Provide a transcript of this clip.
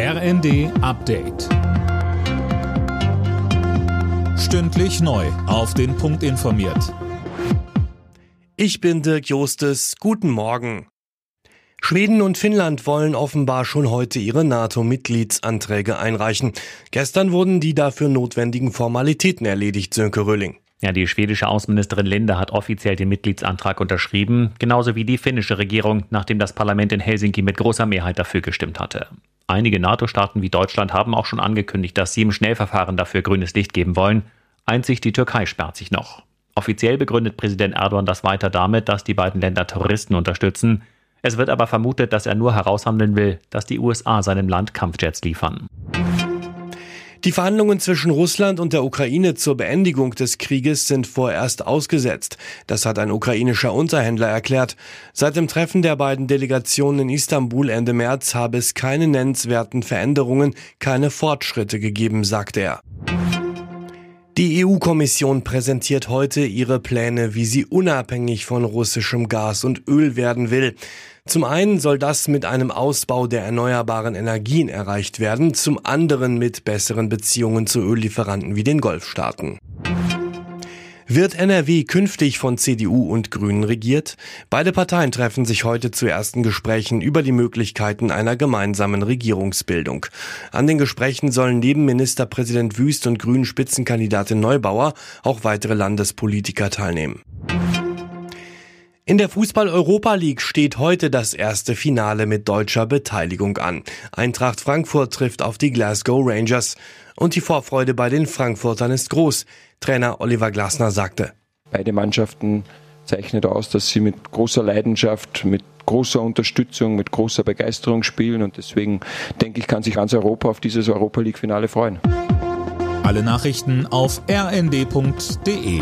RND Update. Stündlich neu. Auf den Punkt informiert. Ich bin Dirk Jostes. Guten Morgen. Schweden und Finnland wollen offenbar schon heute ihre NATO-Mitgliedsanträge einreichen. Gestern wurden die dafür notwendigen Formalitäten erledigt, Sönke Röhling. Ja, die schwedische Außenministerin Linde hat offiziell den Mitgliedsantrag unterschrieben, genauso wie die finnische Regierung, nachdem das Parlament in Helsinki mit großer Mehrheit dafür gestimmt hatte. Einige NATO-Staaten wie Deutschland haben auch schon angekündigt, dass sie im Schnellverfahren dafür grünes Licht geben wollen. Einzig die Türkei sperrt sich noch. Offiziell begründet Präsident Erdogan das weiter damit, dass die beiden Länder Terroristen unterstützen. Es wird aber vermutet, dass er nur heraushandeln will, dass die USA seinem Land Kampfjets liefern. Die Verhandlungen zwischen Russland und der Ukraine zur Beendigung des Krieges sind vorerst ausgesetzt. Das hat ein ukrainischer Unterhändler erklärt. Seit dem Treffen der beiden Delegationen in Istanbul Ende März habe es keine nennenswerten Veränderungen, keine Fortschritte gegeben, sagte er. Die EU-Kommission präsentiert heute ihre Pläne, wie sie unabhängig von russischem Gas und Öl werden will. Zum einen soll das mit einem Ausbau der erneuerbaren Energien erreicht werden, zum anderen mit besseren Beziehungen zu Öllieferanten wie den Golfstaaten. Wird NRW künftig von CDU und Grünen regiert? Beide Parteien treffen sich heute zu ersten Gesprächen über die Möglichkeiten einer gemeinsamen Regierungsbildung. An den Gesprächen sollen neben Ministerpräsident Wüst und Grünen Spitzenkandidatin Neubauer auch weitere Landespolitiker teilnehmen. In der Fußball-Europa League steht heute das erste Finale mit deutscher Beteiligung an. Eintracht Frankfurt trifft auf die Glasgow Rangers. Und die Vorfreude bei den Frankfurtern ist groß. Trainer Oliver Glasner sagte. Beide Mannschaften zeichnet aus, dass sie mit großer Leidenschaft, mit großer Unterstützung, mit großer Begeisterung spielen. Und deswegen denke ich, kann sich ganz Europa auf dieses Europa League-Finale freuen. Alle Nachrichten auf rnd.de